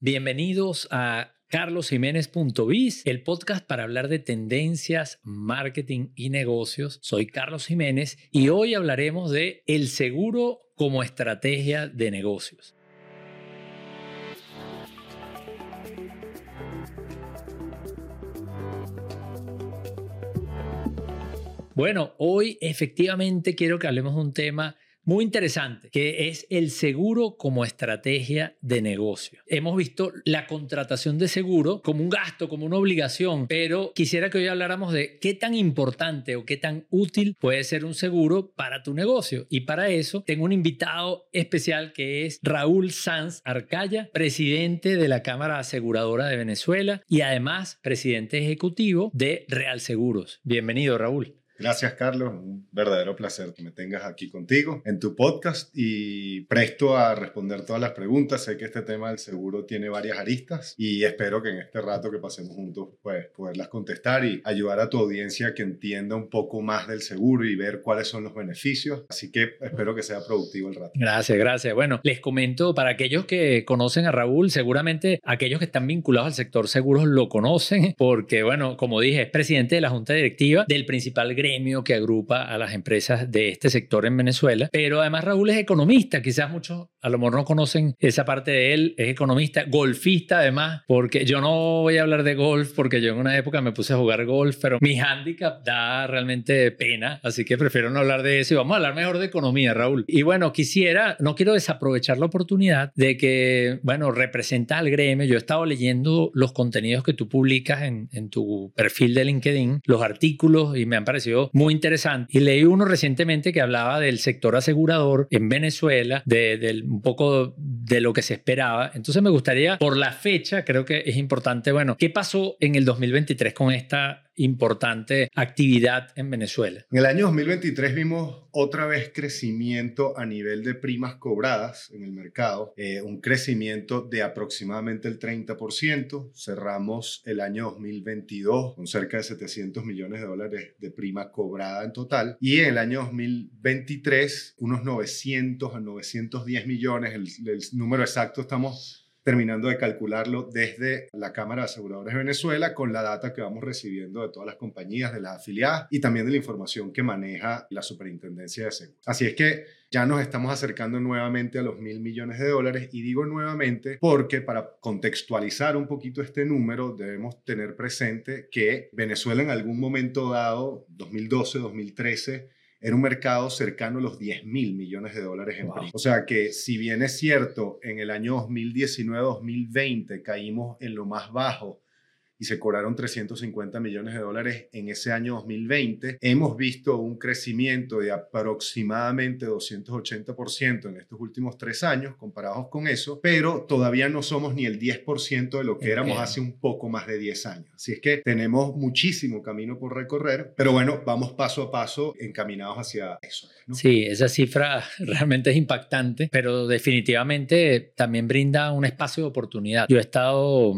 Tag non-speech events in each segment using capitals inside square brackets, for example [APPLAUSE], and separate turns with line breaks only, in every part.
Bienvenidos a carlosjiménez.biz, el podcast para hablar de tendencias, marketing y negocios. Soy Carlos Jiménez y hoy hablaremos de el seguro como estrategia de negocios. Bueno, hoy efectivamente quiero que hablemos de un tema muy interesante, que es el seguro como estrategia de negocio. Hemos visto la contratación de seguro como un gasto, como una obligación, pero quisiera que hoy habláramos de qué tan importante o qué tan útil puede ser un seguro para tu negocio. Y para eso tengo un invitado especial que es Raúl Sanz Arcaya, presidente de la Cámara Aseguradora de Venezuela y además presidente ejecutivo de Real Seguros. Bienvenido, Raúl.
Gracias, Carlos. Un verdadero placer que me tengas aquí contigo en tu podcast y presto a responder todas las preguntas. Sé que este tema del seguro tiene varias aristas y espero que en este rato que pasemos juntos pues, poderlas contestar y ayudar a tu audiencia que entienda un poco más del seguro y ver cuáles son los beneficios. Así que espero que sea productivo el rato.
Gracias, gracias. Bueno, les comento para aquellos que conocen a Raúl, seguramente aquellos que están vinculados al sector seguros lo conocen porque, bueno, como dije, es presidente de la Junta Directiva del principal gremio que agrupa a las empresas de este sector en Venezuela. Pero además Raúl es economista, quizás muchos a lo mejor no conocen esa parte de él, es economista, golfista además, porque yo no voy a hablar de golf porque yo en una época me puse a jugar golf, pero mi handicap da realmente pena, así que prefiero no hablar de eso y vamos a hablar mejor de economía, Raúl. Y bueno, quisiera, no quiero desaprovechar la oportunidad de que, bueno, representa al gremio, yo he estado leyendo los contenidos que tú publicas en, en tu perfil de LinkedIn, los artículos y me han parecido muy interesante. Y leí uno recientemente que hablaba del sector asegurador en Venezuela, de, un poco de lo que se esperaba. Entonces me gustaría, por la fecha, creo que es importante, bueno, ¿qué pasó en el 2023 con esta importante actividad en Venezuela.
En el año 2023 vimos otra vez crecimiento a nivel de primas cobradas en el mercado, eh, un crecimiento de aproximadamente el 30%. Cerramos el año 2022 con cerca de 700 millones de dólares de prima cobrada en total y en el año 2023 unos 900 a 910 millones, el, el número exacto estamos terminando de calcularlo desde la Cámara de Aseguradores de Venezuela con la data que vamos recibiendo de todas las compañías, de las afiliadas y también de la información que maneja la Superintendencia de Seguros. Así es que ya nos estamos acercando nuevamente a los mil millones de dólares y digo nuevamente porque para contextualizar un poquito este número debemos tener presente que Venezuela en algún momento dado, 2012, 2013, era un mercado cercano a los 10 mil millones de dólares en wow. O sea que si bien es cierto, en el año 2019-2020 caímos en lo más bajo y se cobraron 350 millones de dólares en ese año 2020. Hemos visto un crecimiento de aproximadamente 280% en estos últimos tres años comparados con eso, pero todavía no somos ni el 10% de lo que éramos hace un poco más de 10 años. Así es que tenemos muchísimo camino por recorrer, pero bueno, vamos paso a paso encaminados hacia eso.
¿no? Sí, esa cifra [LAUGHS] realmente es impactante, pero definitivamente también brinda un espacio de oportunidad. Yo he estado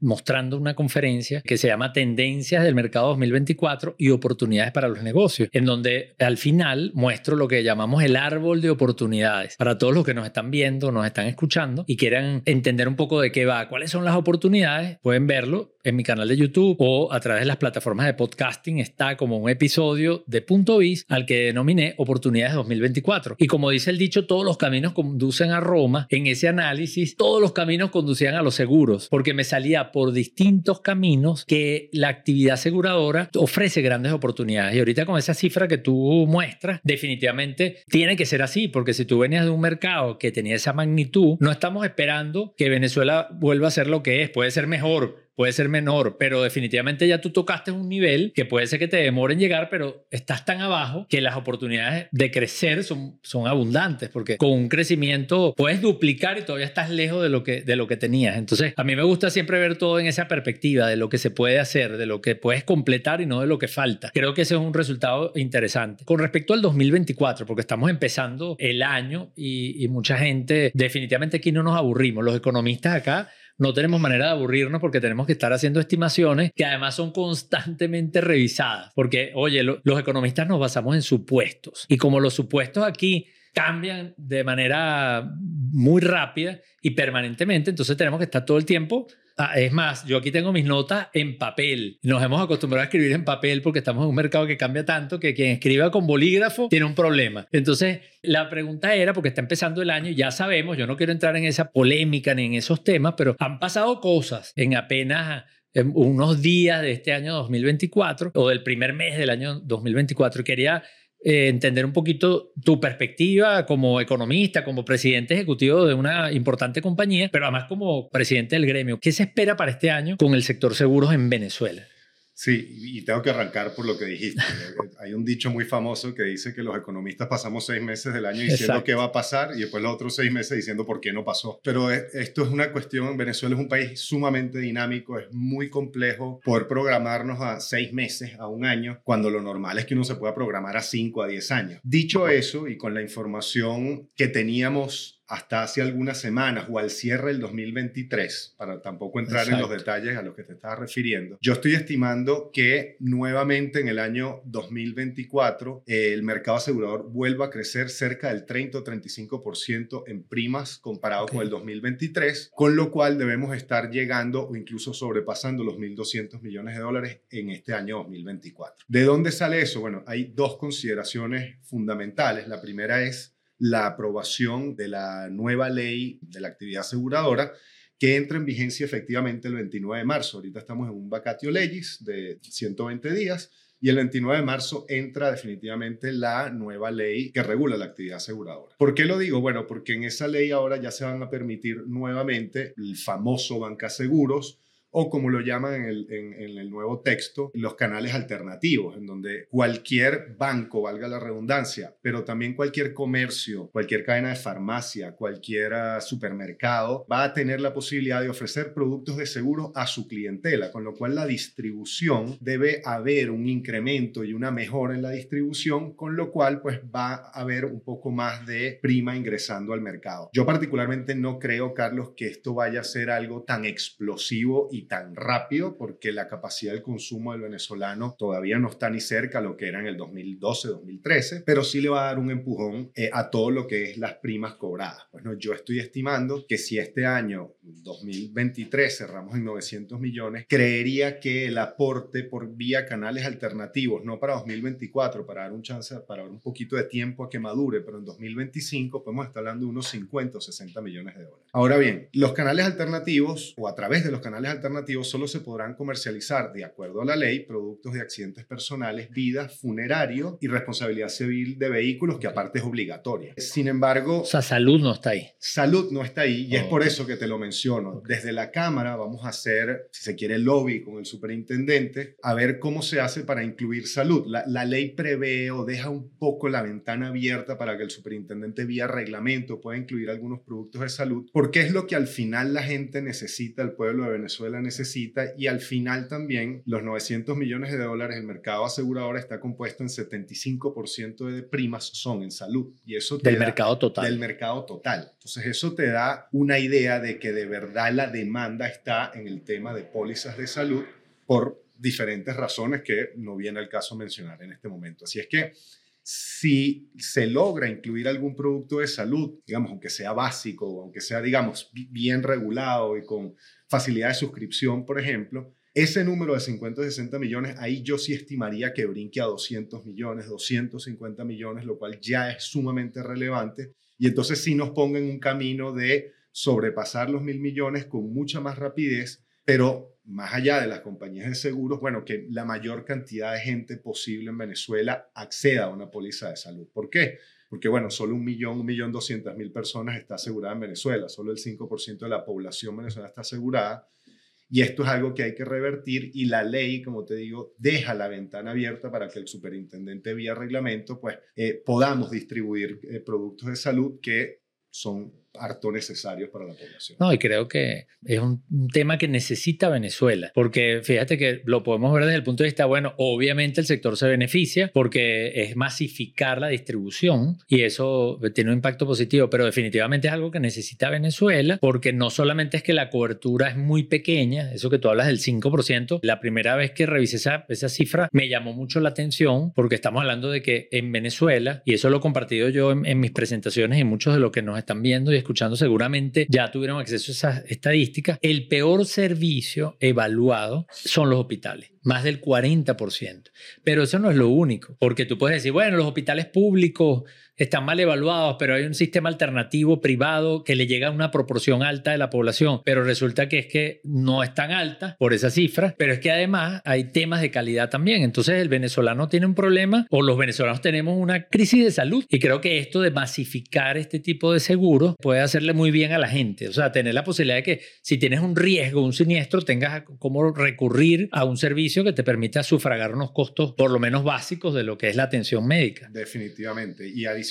mostrando una conferencia que se llama Tendencias del Mercado 2024 y Oportunidades para los Negocios, en donde al final muestro lo que llamamos el árbol de oportunidades. Para todos los que nos están viendo, nos están escuchando y quieran entender un poco de qué va, cuáles son las oportunidades, pueden verlo en mi canal de YouTube o a través de las plataformas de podcasting. Está como un episodio de Punto Biz al que denominé Oportunidades 2024. Y como dice el dicho, todos los caminos conducen a Roma. En ese análisis, todos los caminos conducían a los seguros, porque me salía por distintos caminos que la actividad aseguradora ofrece grandes oportunidades. Y ahorita con esa cifra que tú muestras, definitivamente tiene que ser así, porque si tú venías de un mercado que tenía esa magnitud, no estamos esperando que Venezuela vuelva a ser lo que es, puede ser mejor, puede ser menor, pero definitivamente ya tú tocaste un nivel que puede ser que te demore en llegar, pero estás tan abajo que las oportunidades de crecer son, son abundantes, porque con un crecimiento puedes duplicar y todavía estás lejos de lo, que, de lo que tenías. Entonces, a mí me gusta siempre ver todo en esa perspectiva de lo que se puede hacer, de lo que puedes completar y no de lo que falta. Creo que ese es un resultado interesante. Con respecto al 2024, porque estamos empezando el año y, y mucha gente, definitivamente aquí no nos aburrimos. Los economistas acá no tenemos manera de aburrirnos porque tenemos que estar haciendo estimaciones que además son constantemente revisadas. Porque, oye, los economistas nos basamos en supuestos. Y como los supuestos aquí cambian de manera muy rápida y permanentemente, entonces tenemos que estar todo el tiempo Ah, es más, yo aquí tengo mis notas en papel. Nos hemos acostumbrado a escribir en papel porque estamos en un mercado que cambia tanto que quien escriba con bolígrafo tiene un problema. Entonces, la pregunta era, porque está empezando el año, ya sabemos, yo no quiero entrar en esa polémica ni en esos temas, pero han pasado cosas en apenas unos días de este año 2024 o del primer mes del año 2024. Quería eh, entender un poquito tu perspectiva como economista, como presidente ejecutivo de una importante compañía, pero además como presidente del gremio. ¿Qué se espera para este año con el sector seguros en Venezuela?
Sí, y tengo que arrancar por lo que dijiste. [LAUGHS] Hay un dicho muy famoso que dice que los economistas pasamos seis meses del año diciendo qué va a pasar y después los otros seis meses diciendo por qué no pasó. Pero esto es una cuestión, Venezuela es un país sumamente dinámico, es muy complejo poder programarnos a seis meses, a un año, cuando lo normal es que uno se pueda programar a cinco, a diez años. Dicho eso, y con la información que teníamos hasta hace algunas semanas o al cierre del 2023, para tampoco entrar en los detalles a los que te estaba refiriendo, yo estoy estimando que nuevamente en el año 2024 el mercado asegurador vuelva a crecer cerca del 30 o 35% en primas comparado con el 2023, con lo cual debemos estar llegando o incluso sobrepasando los 1.200 millones de dólares en este año 2024. ¿De dónde sale eso? Bueno, hay dos consideraciones fundamentales. La primera es la aprobación de la nueva ley de la actividad aseguradora que entra en vigencia efectivamente el 29 de marzo. Ahorita estamos en un vacatio legis de 120 días y el 29 de marzo entra definitivamente la nueva ley que regula la actividad aseguradora. ¿Por qué lo digo? Bueno, porque en esa ley ahora ya se van a permitir nuevamente el famoso banca seguros o como lo llaman en el, en, el, nuevo texto, los canales alternativos, en donde cualquier banco, valga la redundancia, pero también cualquier comercio, cualquier cadena de farmacia, cualquier ah, supermercado, va a tener la posibilidad de ofrecer productos de seguro a su clientela, con lo cual la distribución debe haber un incremento y una mejora en la distribución, con lo cual pues va a haber un poco más de prima ingresando al mercado. Yo particularmente no creo, Carlos, que esto vaya a ser algo tan explosivo y tan rápido porque la capacidad del consumo del venezolano todavía no está ni cerca a lo que era en el 2012-2013, pero sí le va a dar un empujón eh, a todo lo que es las primas cobradas. Bueno, yo estoy estimando que si este año 2023 cerramos en 900 millones, creería que el aporte por vía canales alternativos, no para 2024, para dar un chance, para dar un poquito de tiempo a que madure, pero en 2025 podemos estar hablando de unos 50 o 60 millones de dólares. Ahora bien, los canales alternativos o a través de los canales alternativos alternativos solo se podrán comercializar, de acuerdo a la ley, productos de accidentes personales, vida, funerario y responsabilidad civil de vehículos, que aparte es obligatoria. Sin embargo...
O sea, salud no está ahí.
Salud no está ahí y es por eso que te lo menciono. Desde la Cámara vamos a hacer, si se quiere, lobby con el superintendente a ver cómo se hace para incluir salud. La, la ley prevé o deja un poco la ventana abierta para que el superintendente vía reglamento pueda incluir algunos productos de salud, porque es lo que al final la gente necesita, el pueblo de Venezuela necesita y al final también los 900 millones de dólares, el mercado asegurador está compuesto en 75% de primas son en salud. Y eso
del mercado total.
Del mercado total. Entonces eso te da una idea de que de verdad la demanda está en el tema de pólizas de salud por diferentes razones que no viene el caso mencionar en este momento. Así es que si se logra incluir algún producto de salud, digamos, aunque sea básico, aunque sea, digamos, bien regulado y con facilidad de suscripción, por ejemplo, ese número de 50 o 60 millones, ahí yo sí estimaría que brinque a 200 millones, 250 millones, lo cual ya es sumamente relevante. Y entonces sí nos ponga en un camino de sobrepasar los mil millones con mucha más rapidez, pero más allá de las compañías de seguros, bueno, que la mayor cantidad de gente posible en Venezuela acceda a una póliza de salud. ¿Por qué? Porque, bueno, solo un millón, un millón doscientas mil personas está asegurada en Venezuela, solo el 5% de la población venezolana está asegurada. Y esto es algo que hay que revertir y la ley, como te digo, deja la ventana abierta para que el superintendente vía reglamento, pues, eh, podamos distribuir eh, productos de salud que son harto necesarios para la población.
No, y creo que es un, tema que necesita Venezuela, porque fíjate que lo podemos ver desde el punto de vista, bueno, obviamente el sector se beneficia porque es masificar la distribución y eso tiene un impacto positivo, pero definitivamente es algo que necesita Venezuela porque no solamente es que la cobertura es muy pequeña, eso que tú hablas del 5%, la primera vez que revisé esa, esa cifra me llamó mucho la atención porque estamos hablando de que en Venezuela, y eso lo he compartido yo en, en mis presentaciones y muchos de los que nos están viendo y escuchando seguramente ya tuvieron acceso a esas estadísticas, el peor servicio evaluado son los hospitales más del 40%. Pero eso no es lo único, porque tú puedes decir, bueno, los hospitales públicos están mal evaluados, pero hay un sistema alternativo privado que le llega a una proporción alta de la población, pero resulta que es que no es tan alta por esa cifra, pero es que además hay temas de calidad también. Entonces el venezolano tiene un problema o los venezolanos tenemos una crisis de salud y creo que esto de masificar este tipo de seguros puede hacerle muy bien a la gente. O sea, tener la posibilidad de que si tienes un riesgo, un siniestro, tengas cómo recurrir a un servicio que te permita sufragar unos costos por lo menos básicos de lo que es la atención médica.
Definitivamente. Y adicionalmente,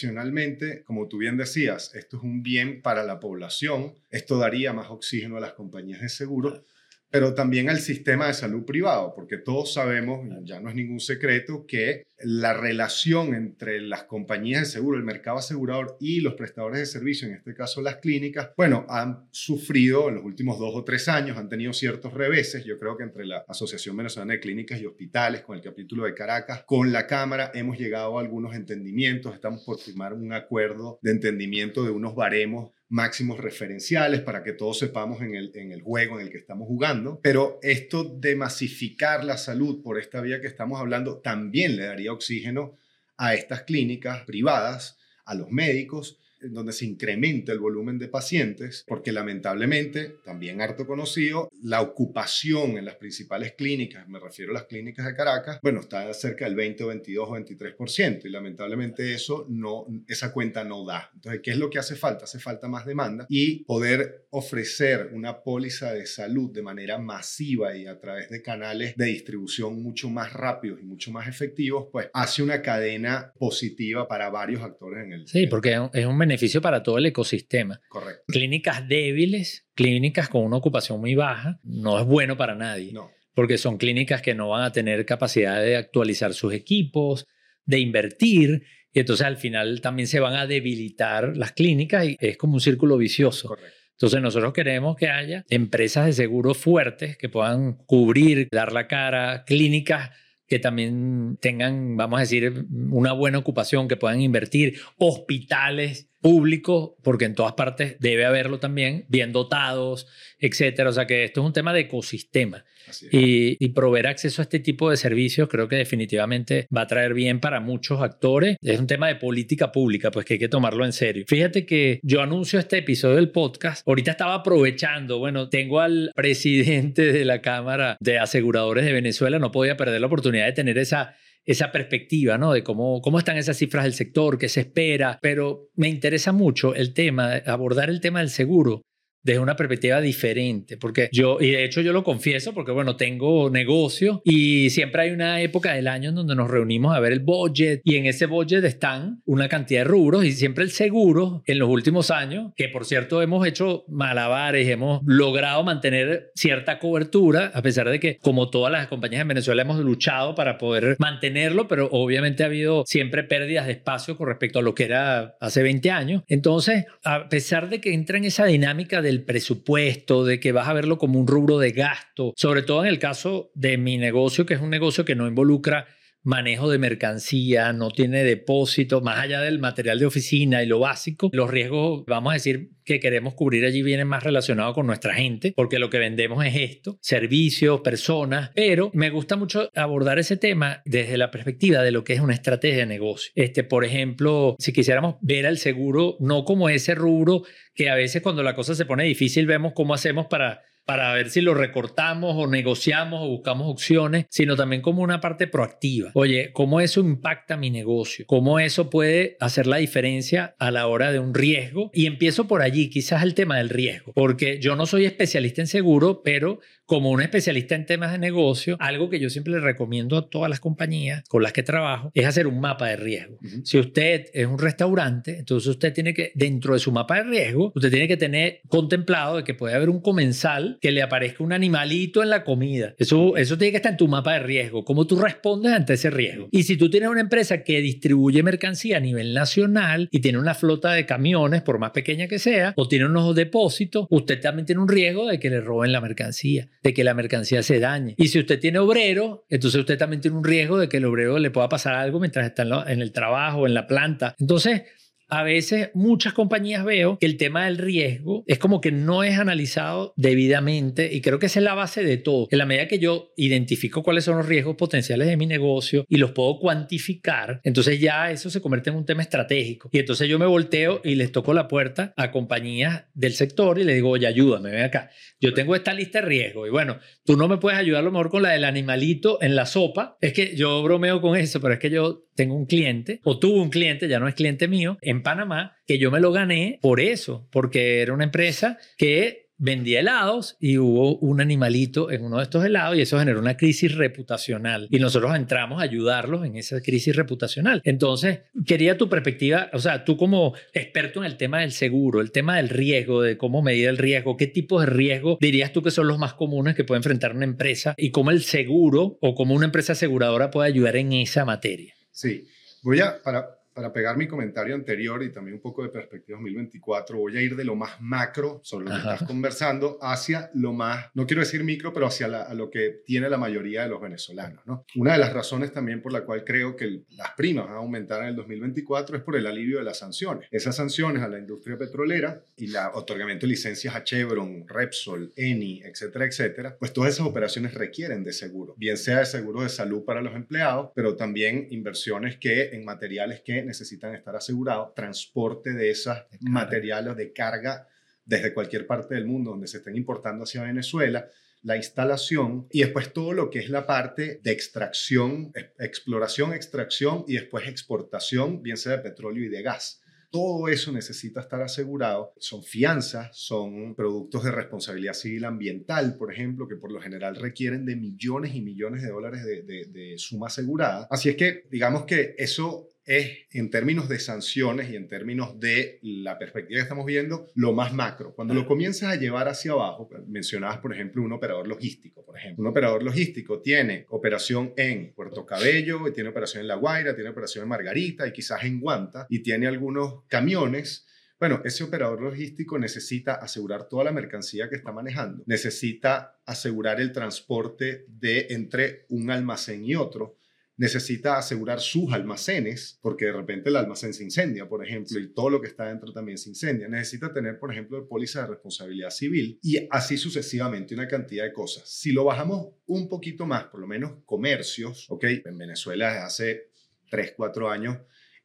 como tú bien decías, esto es un bien para la población, esto daría más oxígeno a las compañías de seguro, pero también al sistema de salud privado, porque todos sabemos, ya no es ningún secreto, que la relación entre las compañías de seguro, el mercado asegurador y los prestadores de servicio, en este caso las clínicas, bueno, han sufrido en los últimos dos o tres años, han tenido ciertos reveses. Yo creo que entre la Asociación Venezolana de Clínicas y Hospitales, con el capítulo de Caracas, con la Cámara, hemos llegado a algunos entendimientos. Estamos por firmar un acuerdo de entendimiento de unos baremos máximos referenciales para que todos sepamos en el, en el juego en el que estamos jugando. Pero esto de masificar la salud por esta vía que estamos hablando también le daría oxígeno a estas clínicas privadas, a los médicos donde se incrementa el volumen de pacientes, porque lamentablemente, también harto conocido, la ocupación en las principales clínicas, me refiero a las clínicas de Caracas, bueno, está cerca del 20 o 22 o 23%, y lamentablemente eso no, esa cuenta no da. Entonces, ¿qué es lo que hace falta? Hace falta más demanda y poder ofrecer una póliza de salud de manera masiva y a través de canales de distribución mucho más rápidos y mucho más efectivos, pues hace una cadena positiva para varios actores en el...
Sí, porque es un beneficio para todo el ecosistema.
Correcto.
Clínicas débiles, clínicas con una ocupación muy baja, no es bueno para nadie.
No.
Porque son clínicas que no van a tener capacidad de actualizar sus equipos, de invertir, y entonces al final también se van a debilitar las clínicas y es como un círculo vicioso.
Correcto.
Entonces nosotros queremos que haya empresas de seguro fuertes que puedan cubrir, dar la cara, clínicas que también tengan, vamos a decir, una buena ocupación, que puedan invertir, hospitales públicos, porque en todas partes debe haberlo también, bien dotados, etcétera. O sea que esto es un tema de ecosistema. Y, y, proveer acceso a este tipo de servicios creo que definitivamente va a traer bien para muchos actores. Es un tema de política pública, pues que hay que tomarlo en serio. Fíjate que yo anuncio este episodio del podcast. Ahorita estaba aprovechando, bueno, tengo al presidente de la Cámara de Aseguradores de Venezuela, no podía perder la oportunidad de tener esa esa perspectiva, ¿no? De cómo, cómo están esas cifras del sector, qué se espera, pero me interesa mucho el tema, abordar el tema del seguro desde una perspectiva diferente, porque yo, y de hecho yo lo confieso, porque bueno, tengo negocio y siempre hay una época del año en donde nos reunimos a ver el budget y en ese budget están una cantidad de rubros y siempre el seguro en los últimos años, que por cierto hemos hecho malabares, hemos logrado mantener cierta cobertura, a pesar de que como todas las compañías en Venezuela hemos luchado para poder mantenerlo, pero obviamente ha habido siempre pérdidas de espacio con respecto a lo que era hace 20 años. Entonces, a pesar de que entra en esa dinámica del presupuesto, de que vas a verlo como un rubro de gasto, sobre todo en el caso de mi negocio, que es un negocio que no involucra manejo de mercancía, no tiene depósito, más allá del material de oficina y lo básico, los riesgos, vamos a decir, que queremos cubrir allí vienen más relacionados con nuestra gente, porque lo que vendemos es esto, servicios, personas, pero me gusta mucho abordar ese tema desde la perspectiva de lo que es una estrategia de negocio. Este, por ejemplo, si quisiéramos ver al seguro no como ese rubro que a veces cuando la cosa se pone difícil vemos cómo hacemos para para ver si lo recortamos o negociamos o buscamos opciones, sino también como una parte proactiva. Oye, ¿cómo eso impacta mi negocio? ¿Cómo eso puede hacer la diferencia a la hora de un riesgo? Y empiezo por allí, quizás el tema del riesgo, porque yo no soy especialista en seguro, pero como un especialista en temas de negocio, algo que yo siempre le recomiendo a todas las compañías con las que trabajo es hacer un mapa de riesgo. Si usted es un restaurante, entonces usted tiene que, dentro de su mapa de riesgo, usted tiene que tener contemplado de que puede haber un comensal que le aparezca un animalito en la comida. Eso, eso tiene que estar en tu mapa de riesgo. ¿Cómo tú respondes ante ese riesgo? Y si tú tienes una empresa que distribuye mercancía a nivel nacional y tiene una flota de camiones, por más pequeña que sea, o tiene unos depósitos, usted también tiene un riesgo de que le roben la mercancía de que la mercancía se dañe. Y si usted tiene obrero, entonces usted también tiene un riesgo de que el obrero le pueda pasar algo mientras está en, el trabajo, en la planta. Entonces, a veces muchas compañías veo que el tema del riesgo es como que no es analizado debidamente y creo que esa es la base de todo. En la medida que yo identifico cuáles son los riesgos potenciales de mi negocio y los puedo cuantificar, entonces ya eso se convierte en un tema estratégico. Y entonces yo me volteo y les toco la puerta a compañías del sector y le digo, oye, ayúdame, ven acá. Yo tengo esta lista de riesgos y bueno, tú no me puedes ayudar a lo mejor con la del animalito en la sopa. Es que yo bromeo con eso, pero es que yo tengo un cliente o tuve un cliente, ya no es cliente mío, en Panamá, que yo me lo gané por eso, porque era una empresa que vendía helados y hubo un animalito en uno de estos helados y eso generó una crisis reputacional y nosotros entramos a ayudarlos en esa crisis reputacional. Entonces, quería tu perspectiva, o sea, tú como experto en el tema del seguro, el tema del riesgo, de cómo medir el riesgo, qué tipos de riesgo dirías tú que son los más comunes que puede enfrentar una empresa y cómo el seguro o cómo una empresa aseguradora puede ayudar en esa materia.
Sí, voy a, para, para pegar mi comentario anterior y también un poco de perspectiva 2024, voy a ir de lo más macro sobre lo que estás conversando hacia lo más, no quiero decir micro, pero hacia lo que tiene la mayoría de los venezolanos. ¿no? Una de las razones también por la cual creo que las primas van a aumentar en el 2024 es por el alivio de las sanciones. Esas sanciones a la industria petrolera y el otorgamiento de licencias a Chevron, Repsol, Eni, etcétera, etcétera, pues todas esas operaciones requieren de seguro, bien sea de seguro de salud para los empleados, pero también inversiones que en materiales que necesitan estar asegurados, transporte de esos materiales de carga desde cualquier parte del mundo donde se estén importando hacia Venezuela, la instalación y después todo lo que es la parte de extracción, exploración, extracción y después exportación, bien sea de petróleo y de gas. Todo eso necesita estar asegurado. Son fianzas, son productos de responsabilidad civil ambiental, por ejemplo, que por lo general requieren de millones y millones de dólares de, de suma asegurada. Así es que digamos que eso es en términos de sanciones y en términos de la perspectiva que estamos viendo, lo más macro. Cuando lo comienzas a llevar hacia abajo, mencionabas, por ejemplo, un operador logístico, por ejemplo. Un operador logístico tiene operación en Puerto Cabello, tiene operación en La Guaira, tiene operación en Margarita y quizás en Guanta, y tiene algunos camiones bueno, ese operador logístico necesita asegurar toda la mercancía que está manejando, necesita asegurar el transporte de entre un almacén y otro, necesita asegurar sus almacenes, porque de repente el almacén se incendia, por ejemplo, y todo lo que está dentro también se incendia. Necesita tener, por ejemplo, póliza de responsabilidad civil y así sucesivamente una cantidad de cosas. Si lo bajamos un poquito más, por lo menos comercios, ¿ok? En Venezuela hace 3, 4 años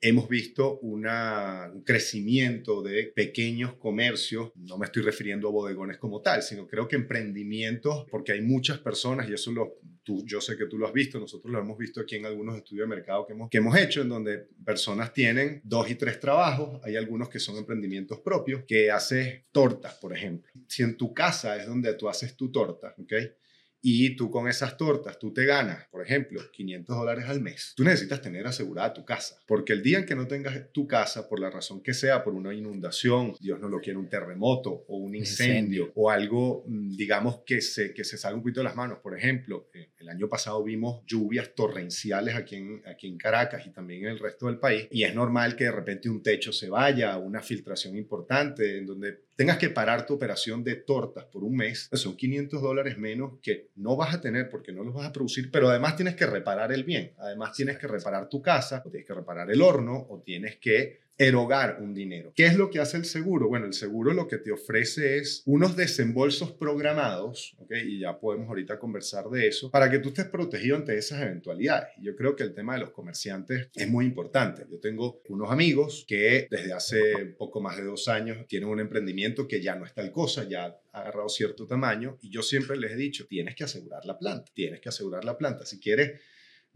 hemos visto un crecimiento de pequeños comercios, no me estoy refiriendo a bodegones como tal, sino creo que emprendimientos, porque hay muchas personas, y eso lo, tú, yo sé que tú lo has visto, nosotros lo hemos visto aquí en algunos estudios de mercado que hemos, que hemos hecho, en donde personas tienen dos y tres trabajos, hay algunos que son emprendimientos propios, que haces tortas, por ejemplo. Si en tu casa es donde tú haces tu torta, ¿ok? Y tú con esas tortas, tú te ganas, por ejemplo, 500 dólares al mes, tú necesitas tener asegurada tu casa, porque el día en que no tengas tu casa, por la razón que sea, por una inundación, Dios no lo quiere, un terremoto o un incendio, o algo, mm, digamos, que se, que se salga un poquito de las manos, por ejemplo, eh, el año pasado vimos lluvias torrenciales aquí en, aquí en Caracas y también en el resto del país, y es normal que de repente un techo se vaya, una filtración importante, en donde tengas que parar tu operación de tortas por un mes, son 500 dólares menos que no vas a tener porque no los vas a producir, pero además tienes que reparar el bien, además tienes que reparar tu casa, o tienes que reparar el horno, o tienes que erogar un dinero. ¿Qué es lo que hace el seguro? Bueno, el seguro lo que te ofrece es unos desembolsos programados, ¿ok? Y ya podemos ahorita conversar de eso, para que tú estés protegido ante esas eventualidades. Yo creo que el tema de los comerciantes es muy importante. Yo tengo unos amigos que desde hace poco más de dos años tienen un emprendimiento que ya no es tal cosa, ya ha agarrado cierto tamaño, y yo siempre les he dicho, tienes que asegurar la planta, tienes que asegurar la planta. Si quieres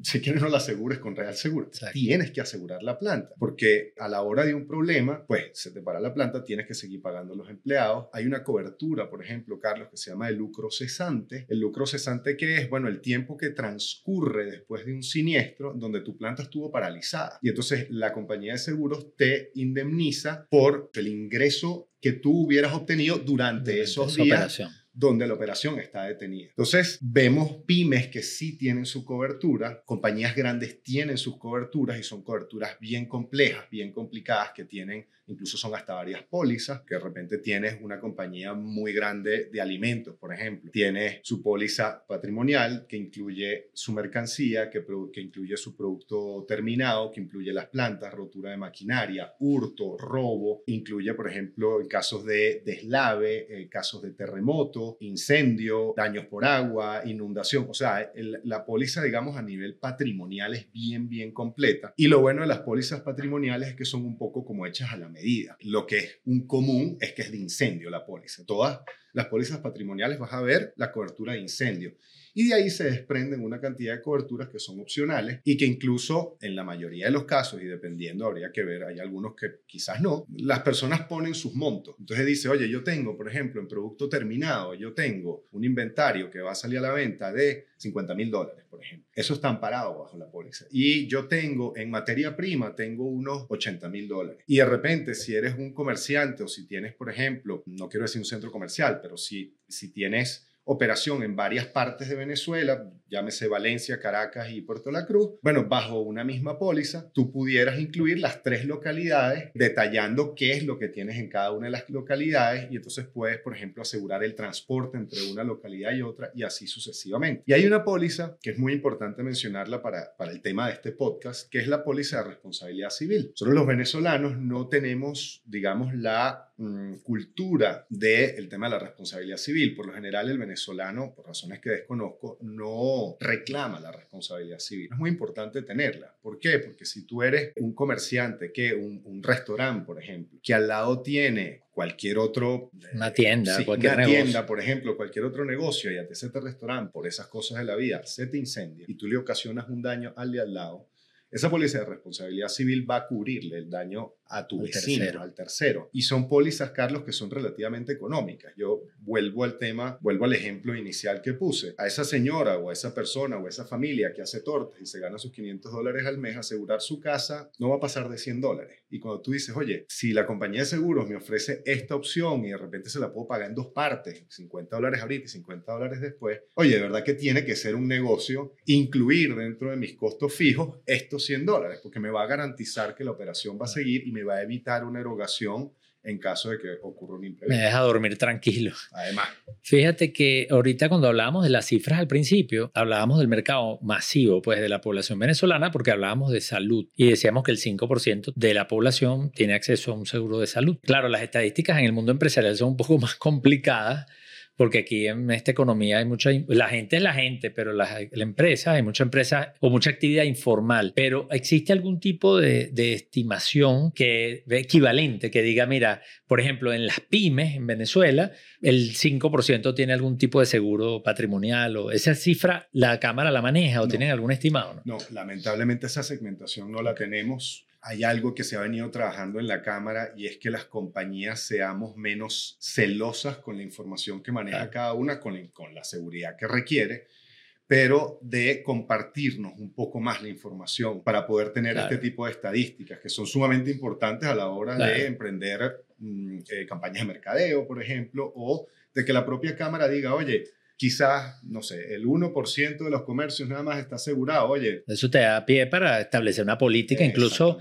si quieres no la asegures con Real Seguro. Tienes que asegurar la planta, porque a la hora de un problema, pues se te para la planta, tienes que seguir pagando a los empleados. Hay una cobertura, por ejemplo, Carlos, que se llama el lucro cesante. El lucro cesante que es, bueno, el tiempo que transcurre después de un siniestro donde tu planta estuvo paralizada. Y entonces la compañía de seguros te indemniza por el ingreso que tú hubieras obtenido durante, esos días donde la operación está detenida. Entonces, vemos pymes que sí tienen su cobertura, compañías grandes tienen sus coberturas y son coberturas bien complejas, bien complicadas, que tienen, incluso son hasta varias pólizas, que de repente tienes una compañía muy grande de alimentos, por ejemplo. Tienes su póliza patrimonial, que incluye su mercancía, que, incluye su producto terminado, que incluye las plantas, rotura de maquinaria, hurto, robo, incluye, por ejemplo, casos de deslave, eh, casos de terremoto, incendio, daños por agua, inundación. O sea, la póliza, digamos, a nivel patrimonial es bien, bien completa. Y lo bueno de las pólizas patrimoniales es que son un poco como hechas a la medida. Lo que es un común es que es de incendio la póliza. Todas las pólizas patrimoniales vas a ver la cobertura de incendio y de ahí se desprenden una cantidad de coberturas que son opcionales y que incluso en la mayoría de los casos, y dependiendo, habría que ver, hay algunos que quizás no, las personas ponen sus montos. Entonces dice, oye, yo tengo, por ejemplo, en producto terminado, yo tengo un inventario que va a salir a la venta de 50 mil dólares, por ejemplo. Eso está amparado bajo la póliza. Y yo tengo en materia prima, tengo unos 80 mil dólares. Y de repente, si eres un comerciante o si tienes, por ejemplo, no quiero decir un centro comercial, pero si, si tienes operación en varias partes de Venezuela, llámese Valencia, Caracas y Puerto La Cruz, bueno, bajo una misma póliza, tú pudieras incluir las tres localidades detallando qué es lo que tienes en cada una de las localidades y entonces puedes, por ejemplo, asegurar el transporte entre una localidad y otra y así sucesivamente. Y hay una póliza que es muy importante mencionarla para, para el tema de este podcast, que es la póliza de responsabilidad civil. Nosotros los venezolanos no tenemos, digamos, la Mm, cultura del tema de la responsabilidad civil. Por lo general, el venezolano, por razones que desconozco, no reclama la responsabilidad civil. Es muy importante tenerla. ¿Por qué? Porque si tú eres un comerciante, que un, restaurante, por ejemplo, que al lado tiene cualquier otro...
Una tienda, cualquier
una tienda, por ejemplo, cualquier otro negocio y a te este restaurante por esas cosas de la vida, se te incendia y tú le ocasionas un daño al de al lado, esa póliza de responsabilidad civil va a cubrirle el daño a tu vecino, al tercero. Y son pólizas, Carlos, que son relativamente económicas. Yo vuelvo al tema, vuelvo al ejemplo inicial que puse. A esa señora o a esa persona o a esa familia que hace tortas y se gana sus 500 dólares al mes, asegurar su casa no va a pasar de 100 dólares. Y cuando tú dices, oye, si la compañía de seguros me ofrece esta opción y de repente se la puedo pagar en dos partes, 50 dólares ahorita y 50 dólares después, oye, de verdad que tiene que ser un negocio incluir dentro de mis costos fijos estos 100 dólares, porque me va a garantizar que la operación va a seguir y me va a evitar una erogación en caso de que ocurra un imprevisto.
Me deja dormir tranquilo.
Además.
Fíjate que ahorita cuando hablábamos de las cifras al principio, hablábamos del mercado masivo, pues de la población venezolana, porque hablábamos de salud y decíamos que el 5% de la población tiene acceso a un seguro de salud. Claro, las estadísticas en el mundo empresarial son un poco [LAUGHS] más complicadas porque aquí en esta economía hay mucha, la gente es la gente, pero la, empresa, hay mucha empresa o mucha actividad informal, pero existe algún tipo de, estimación que equivalente, que diga, mira, por ejemplo, en las pymes en Venezuela, el 5% tiene algún tipo de seguro patrimonial o esa cifra la Cámara la maneja o tienen algún estimado.
no, lamentablemente esa segmentación no la tenemos hay algo que se ha venido trabajando en la Cámara y es que las compañías seamos menos celosas con la información que maneja cada una, con la, con la seguridad que requiere, pero de compartirnos un poco más la información para poder tener este tipo de estadísticas que son sumamente importantes a la hora de emprender mm, eh, campañas de mercadeo, por ejemplo, o de que la propia Cámara diga, oye, quizás, no sé, el 1% de los comercios nada más está asegurado. Oye.
Eso te da pie para establecer una política, incluso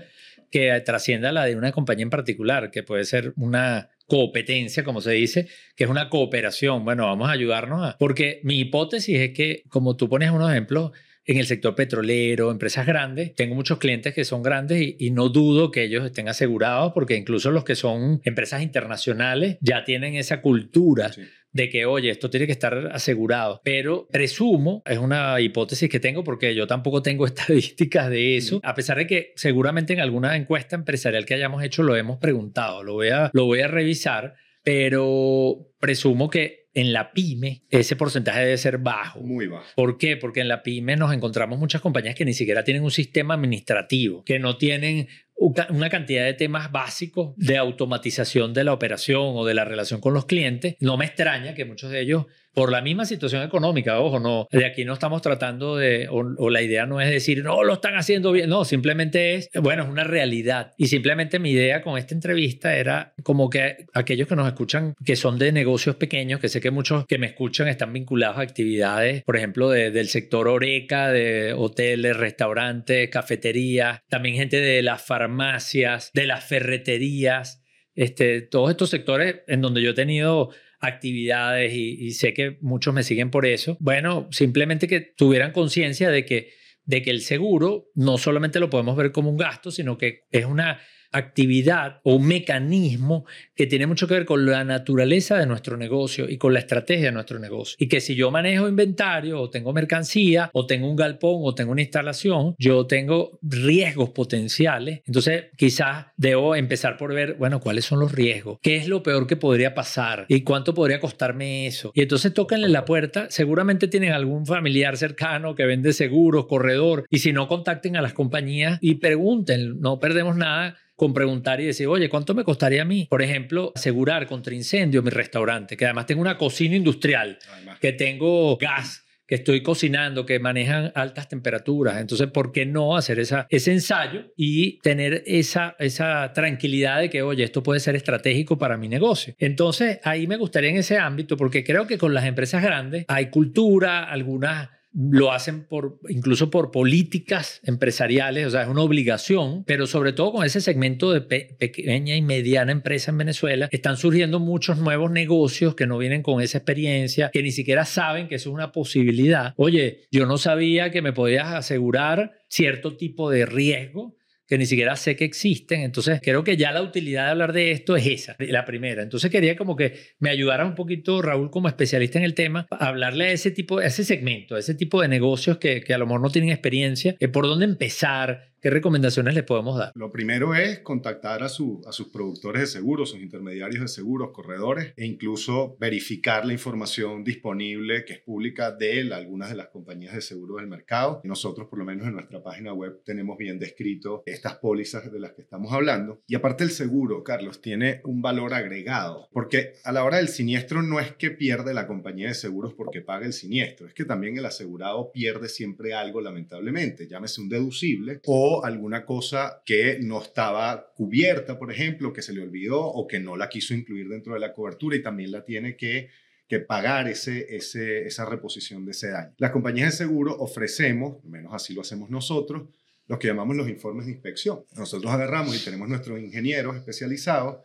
que trascienda la de una compañía en particular, que puede ser una competencia, como se dice, que es una cooperación. Bueno, vamos a ayudarnos a... Porque mi hipótesis es que, como tú pones unos ejemplos, en el sector petrolero, empresas grandes. Tengo muchos clientes que son grandes y, no dudo que ellos estén asegurados porque incluso los que son empresas internacionales ya tienen esa cultura de que, oye, esto tiene que estar asegurado. Pero presumo, es una hipótesis que tengo porque yo tampoco tengo [LAUGHS] estadísticas de eso, a pesar de que seguramente en alguna encuesta empresarial que hayamos hecho lo hemos preguntado, lo voy a, lo voy a revisar, pero presumo que en la pyme ese porcentaje debe ser bajo.
Muy bajo.
¿Por qué? Porque en la pyme nos encontramos muchas compañías que ni siquiera tienen un sistema administrativo, que no tienen una cantidad de temas básicos de automatización de la operación o de la relación con los clientes. No me extraña que muchos de ellos, por la misma situación económica, ojo, no, de aquí no estamos tratando de, o, la idea no es decir, no, lo están haciendo bien, no, simplemente es, bueno, es una realidad. Y simplemente mi idea con esta entrevista era como que aquellos que nos escuchan, que son de negocios pequeños, que sé que muchos que me escuchan están vinculados a actividades, por ejemplo, del sector oreca, de hoteles, restaurantes, cafeterías, también gente de la farmacia farmacias, de las ferreterías, este, todos estos sectores en donde yo he tenido actividades y, sé que muchos me siguen por eso. Bueno, simplemente que tuvieran conciencia de que, de que el seguro no solamente lo podemos ver como un gasto, sino que es una actividad o un mecanismo que tiene mucho que ver con la naturaleza de nuestro negocio y con la estrategia de nuestro negocio. Y que si yo manejo inventario o tengo mercancía o tengo un galpón o tengo una instalación, yo tengo riesgos potenciales. Entonces quizás debo empezar por ver, bueno, cuáles son los riesgos, qué es lo peor que podría pasar y cuánto podría costarme eso. Y entonces tóquenle la puerta, seguramente tienen algún familiar cercano que vende seguros, corredor, y si no, contacten a las compañías y pregunten, no perdemos nada con preguntar y decir, oye, ¿cuánto me costaría a mí, por ejemplo, asegurar contra incendio mi restaurante? Que además tengo una cocina industrial, que tengo gas que estoy cocinando, que manejan altas temperaturas. Entonces, ¿por qué no hacer esa, ese ensayo y tener esa, esa tranquilidad de que, oye, esto puede ser estratégico para mi negocio? Entonces, ahí me gustaría en ese ámbito, porque creo que con las empresas grandes hay cultura, algunas lo hacen por incluso por políticas empresariales, o sea, es una obligación, pero sobre todo con ese segmento de pequeña y mediana empresa en Venezuela, están surgiendo muchos nuevos negocios que no vienen con esa experiencia, que ni siquiera saben que eso es una posibilidad. Oye, yo no sabía que me podías asegurar cierto tipo de riesgo que ni siquiera sé que existen. Entonces, creo que ya la utilidad de hablar de esto es esa, la primera. Entonces, quería como que me ayudara un poquito Raúl como especialista en el tema, a hablarle a ese tipo, a ese segmento, a ese tipo de negocios que, que a lo mejor no tienen experiencia, eh, por dónde empezar, ¿Qué recomendaciones le podemos dar?
Lo primero es contactar a, su, a sus productores de seguros, sus intermediarios de seguros, corredores, e incluso verificar la información disponible que es pública de algunas de las compañías de seguros del mercado. Nosotros, por lo menos en nuestra página web, tenemos bien descrito estas pólizas de las que estamos hablando. Y aparte el seguro, Carlos, tiene un valor agregado, porque a la hora del siniestro no es que pierde la compañía de seguros porque paga el siniestro, es que también el asegurado pierde siempre algo, lamentablemente, llámese un deducible o alguna cosa que no estaba cubierta, por ejemplo, que se le olvidó o que no la quiso incluir dentro de la cobertura y también la tiene que, que pagar ese, ese, esa reposición de ese daño. Las compañías de seguro ofrecemos, menos así lo hacemos nosotros, lo que llamamos los informes de inspección. Nosotros agarramos y tenemos nuestros ingenieros especializados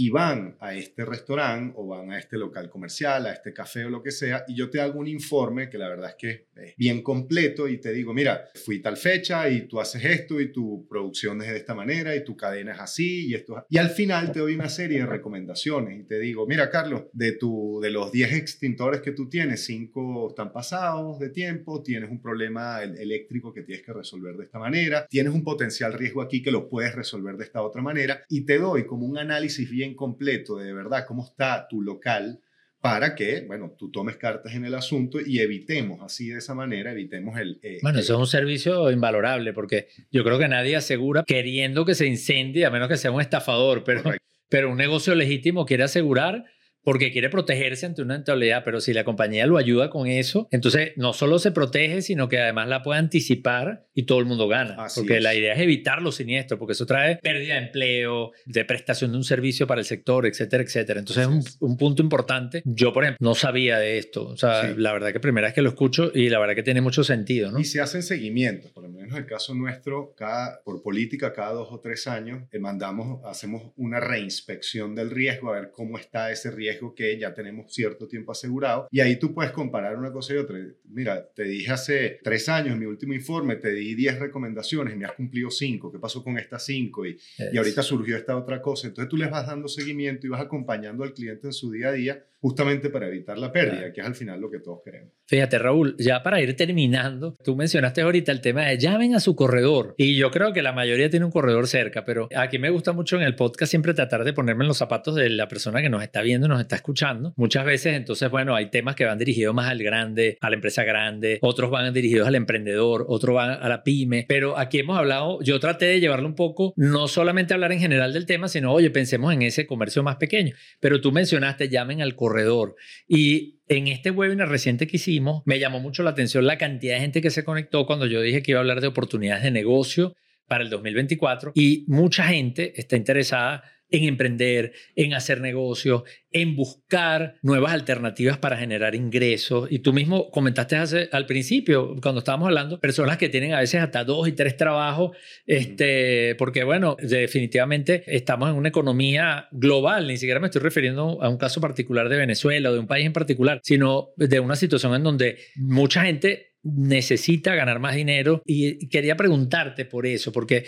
y van a este restaurante o van a este local comercial, a este café o lo que sea, y yo te hago un informe que la verdad es que es bien completo y te digo, mira, fui tal fecha y tú haces esto y tu producción es de esta manera y tu cadena es así y esto. Y al final te doy una serie de recomendaciones y te digo, mira, Carlos, de, tu, de los 10 extintores que tú tienes, 5 están pasados de tiempo, tienes un problema eléctrico que tienes que resolver de esta manera, tienes un potencial riesgo aquí que lo puedes resolver de esta otra manera y te doy como un análisis bien completo de verdad cómo está tu local para que, bueno, tú tomes cartas en el asunto y evitemos así de esa manera, evitemos el...
Eh, bueno, eso es un servicio invalorable porque yo creo que nadie asegura queriendo que se incendie, a menos que sea un estafador, pero, pero un negocio legítimo quiere asegurar porque quiere protegerse ante una eventualidad, pero si la compañía lo ayuda con eso, entonces no solo se protege, sino que además la puede anticipar y todo el mundo gana. porque la idea es evitar los siniestros, porque eso trae pérdida de empleo, de prestación de un servicio para el sector, etcétera, etcétera. Entonces es un, punto importante. Yo, por ejemplo, no sabía de esto. O sea, la verdad que primera vez que lo escucho y la verdad que tiene mucho sentido. ¿no?
Y se hacen seguimientos, por lo menos en el caso nuestro, cada, por política, cada dos o tres años, eh, mandamos, hacemos una reinspección del riesgo, a ver cómo está ese riesgo que ya tenemos cierto tiempo asegurado. Y ahí tú puedes comparar una cosa y otra. Mira, te dije hace tres años en mi último informe, te di 10 recomendaciones me has cumplido 5. ¿Qué pasó con estas 5? Y, y ahorita surgió esta otra cosa. Entonces tú les vas dando seguimiento y vas acompañando al cliente en su día a día justamente para evitar la pérdida, que es al final lo que todos queremos.
Fíjate, Raúl, ya para ir terminando, tú mencionaste ahorita el tema de llamen a su corredor. Y yo creo que la mayoría tiene un corredor cerca, pero aquí me gusta mucho en el podcast siempre tratar de ponerme en los zapatos de la persona que nos está viendo, nos está escuchando. Muchas veces, entonces, bueno, hay temas que van dirigidos más al grande, a la empresa grande, otros van dirigidos al emprendedor, otros van a la pyme, pero aquí hemos hablado, yo traté de llevarlo un poco, no solamente hablar en general del tema, sino, oye, pensemos en ese comercio más pequeño. Pero tú mencionaste, llamen al corredor. Y en este webinar reciente que hicimos, me llamó mucho la atención la cantidad de gente que se conectó cuando yo dije que iba a hablar de oportunidades de negocio para el 2024 y mucha gente está interesada en emprender, en hacer negocios, en buscar nuevas alternativas para generar ingresos. Y tú mismo comentaste hace, al principio, cuando estábamos hablando, personas que tienen a veces hasta dos y tres trabajos, este, porque bueno, definitivamente estamos en una economía global, ni siquiera me estoy refiriendo a un caso particular de Venezuela o de un país en particular, sino de una situación en donde mucha gente necesita ganar más dinero. Y quería preguntarte por eso, porque,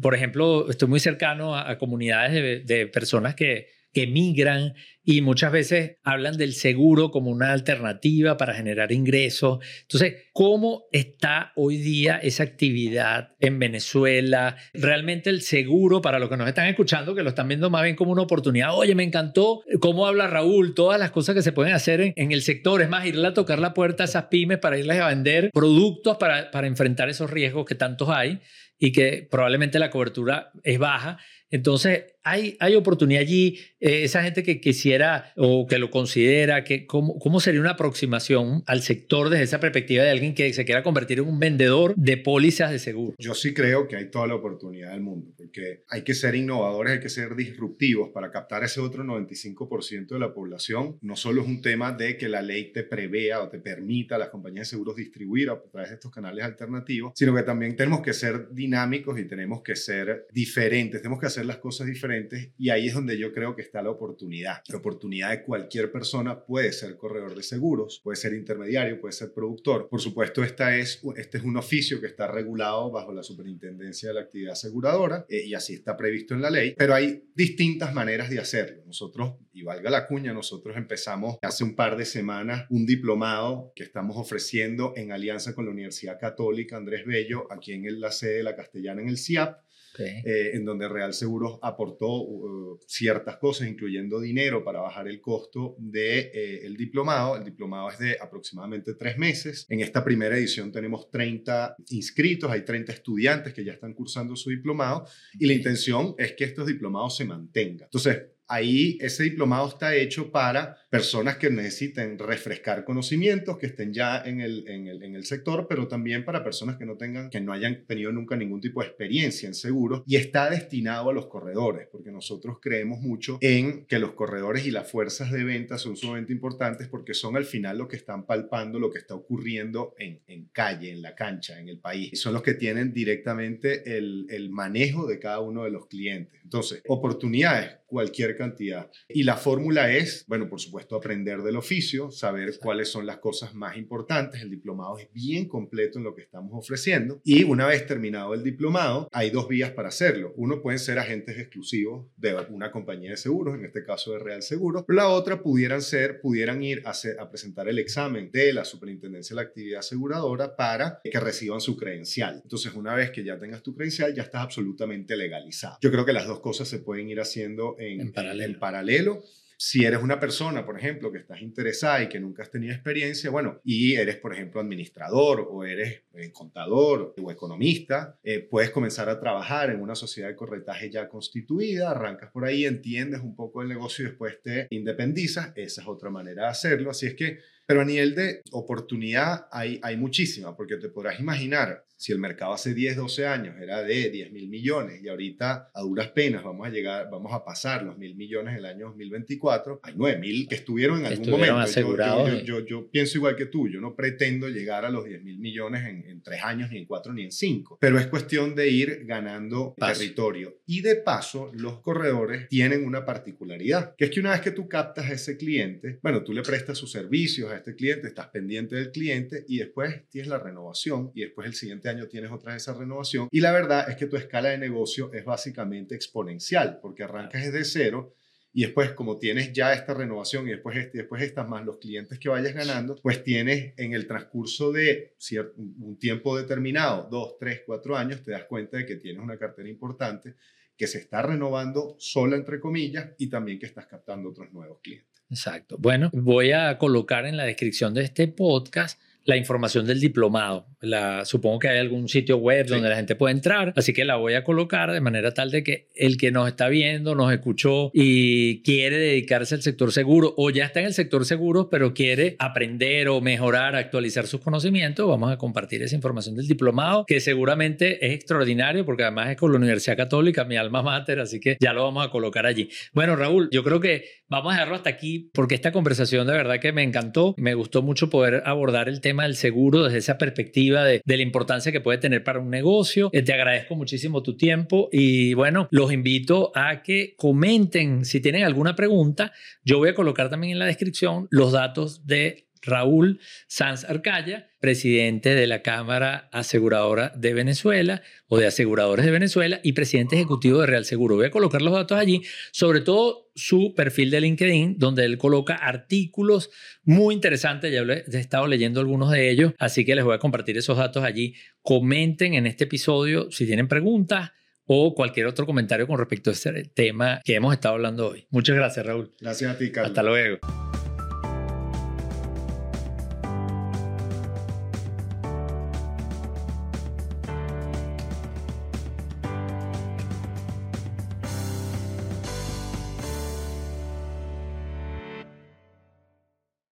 por ejemplo, estoy muy cercano a, comunidades de, personas que, que migran y muchas veces hablan del seguro como una alternativa para generar ingresos. Entonces, ¿cómo está hoy día esa actividad en Venezuela? Realmente el seguro, para los que nos están escuchando, que lo están viendo más bien como una oportunidad, oye, me encantó cómo habla Raúl, todas las cosas que se pueden hacer en, el sector, es más, irle a tocar la puerta a esas pymes para irles a vender productos para, para enfrentar esos riesgos que tantos hay y que probablemente la cobertura es baja. Entonces, hay, hay oportunidad allí, eh, esa gente que quisiera o que lo considera, que, ¿cómo, ¿cómo sería una aproximación al sector desde esa perspectiva de alguien que se quiera convertir en un vendedor de pólizas de seguro?
Yo sí creo que hay toda la oportunidad del mundo, porque hay que ser innovadores, hay que ser disruptivos para captar ese otro 95% de la población. No solo es un tema de que la ley te prevea o te permita a las compañías de seguros distribuir a través de estos canales alternativos, sino que también tenemos que ser dinámicos y tenemos que ser diferentes, tenemos que hacer las cosas diferentes y ahí es donde yo creo que está la oportunidad. La oportunidad de cualquier persona puede ser corredor de seguros, puede ser intermediario, puede ser productor. Por supuesto, esta es, este es un oficio que está regulado bajo la superintendencia de la actividad aseguradora eh, y así está previsto en la ley, pero hay distintas maneras de hacerlo. Nosotros, y valga la cuña, nosotros empezamos hace un par de semanas un diplomado que estamos ofreciendo en alianza con la Universidad Católica Andrés Bello, aquí en la sede de la Castellana en el CIAP eh, en donde Real Seguros aportó uh, ciertas cosas, incluyendo dinero para bajar el costo del de, eh, el diplomado. El diplomado es de aproximadamente tres meses. En esta primera edición tenemos 30 inscritos, hay 30 estudiantes que ya están cursando su diplomado y la intención es que estos diplomados se mantengan. Entonces, ahí ese diplomado está hecho para personas que necesiten refrescar conocimientos, que estén ya en el, en el, en el sector, pero también para personas que no tengan, que no hayan tenido nunca ningún tipo de experiencia en seguros y está destinado a los corredores, porque nosotros creemos mucho en que los corredores y las fuerzas de venta son sumamente importantes porque son al final los que están palpando lo que está ocurriendo en, en calle, en la cancha, en el país. Y son los que tienen directamente el, el manejo de cada uno de los clientes. Entonces, oportunidades, cualquier cantidad. Y la fórmula es, bueno, por supuesto, aprender del oficio, saber cuáles son las cosas más importantes. El diplomado es bien completo en lo que estamos ofreciendo. Y una vez terminado el diplomado, hay dos vías para hacerlo. Uno pueden ser agentes exclusivos de una compañía de seguros, en este caso de Real Seguro. La otra pudieran ser, pudieran ir a, a presentar el examen de la Superintendencia de la Actividad Aseguradora para que reciban su credencial. Entonces, una vez que ya tengas tu credencial, ya estás absolutamente legalizado. Yo creo que las dos cosas se pueden ir haciendo en, paralelo. Si eres una persona, por ejemplo, que estás interesada y que nunca has tenido experiencia, bueno, y eres, por ejemplo, administrador o eres eh, contador o economista, eh, puedes comenzar a trabajar en una sociedad de corretaje ya constituida, arrancas por ahí, entiendes un poco el negocio y después te independizas. Esa es otra manera de hacerlo. Así es que pero a nivel de oportunidad hay, hay muchísima, porque te podrás imaginar, si el mercado hace 10, 12 años era de 10 mil millones y ahorita a duras penas vamos a llegar, vamos a pasar los mil millones el año 2024, hay 9 mil que estuvieron en algún momento.
Asegurados.
Yo, yo, yo, pienso igual que tú, yo no pretendo llegar a los 10 mil millones en, en 3 años, ni en 4, ni en 5, pero es cuestión de ir ganando territorio. Y de paso, los corredores tienen una particularidad, que es que una vez que tú captas a ese cliente, bueno, tú le prestas sus servicios, este cliente, estás pendiente del cliente y después tienes la renovación y después el siguiente año tienes otra vez esa renovación. Y la verdad es que tu escala de negocio es básicamente exponencial porque arrancas desde cero y después como tienes ya esta renovación y después, este, después estas más los clientes que vayas ganando, pues tienes en el transcurso de cierto, un tiempo determinado, dos, tres, cuatro años, te das cuenta de que tienes una cartera importante que se está renovando sola entre comillas y también que estás captando otros nuevos clientes.
Exacto. Bueno, voy a colocar en la descripción de este podcast la información del diplomado. La, supongo que hay algún sitio web donde la gente puede entrar, así que la voy a colocar de manera tal de que el que nos está viendo, nos escuchó y quiere dedicarse al sector seguro o ya está en el sector seguro, pero quiere aprender o mejorar, actualizar sus conocimientos, vamos a compartir esa información del diplomado, que seguramente es extraordinario porque además es con la Universidad Católica, mi alma mater, así que ya lo vamos a colocar allí. Bueno, Raúl, yo creo que vamos a dejarlo hasta aquí porque esta conversación de verdad que me encantó, me gustó mucho poder abordar el tema del seguro desde esa perspectiva de, la importancia que puede tener para un negocio. Eh, te agradezco muchísimo tu tiempo y bueno, los invito a que comenten si tienen alguna pregunta. Yo voy a colocar también en la descripción los datos de Raúl Sanz Arcaya, presidente de la Cámara Aseguradora de Venezuela o de Aseguradores de Venezuela y presidente ejecutivo de Real Seguro. Voy a colocar los datos allí, sobre todo su perfil de LinkedIn, donde él coloca artículos muy interesantes. Ya he estado leyendo algunos de ellos, así que les voy a compartir esos datos allí. Comenten en este episodio si tienen preguntas o cualquier otro comentario con respecto a este tema que hemos estado hablando hoy. Muchas gracias, Raúl.
Gracias a ti, Carlos.
Hasta luego.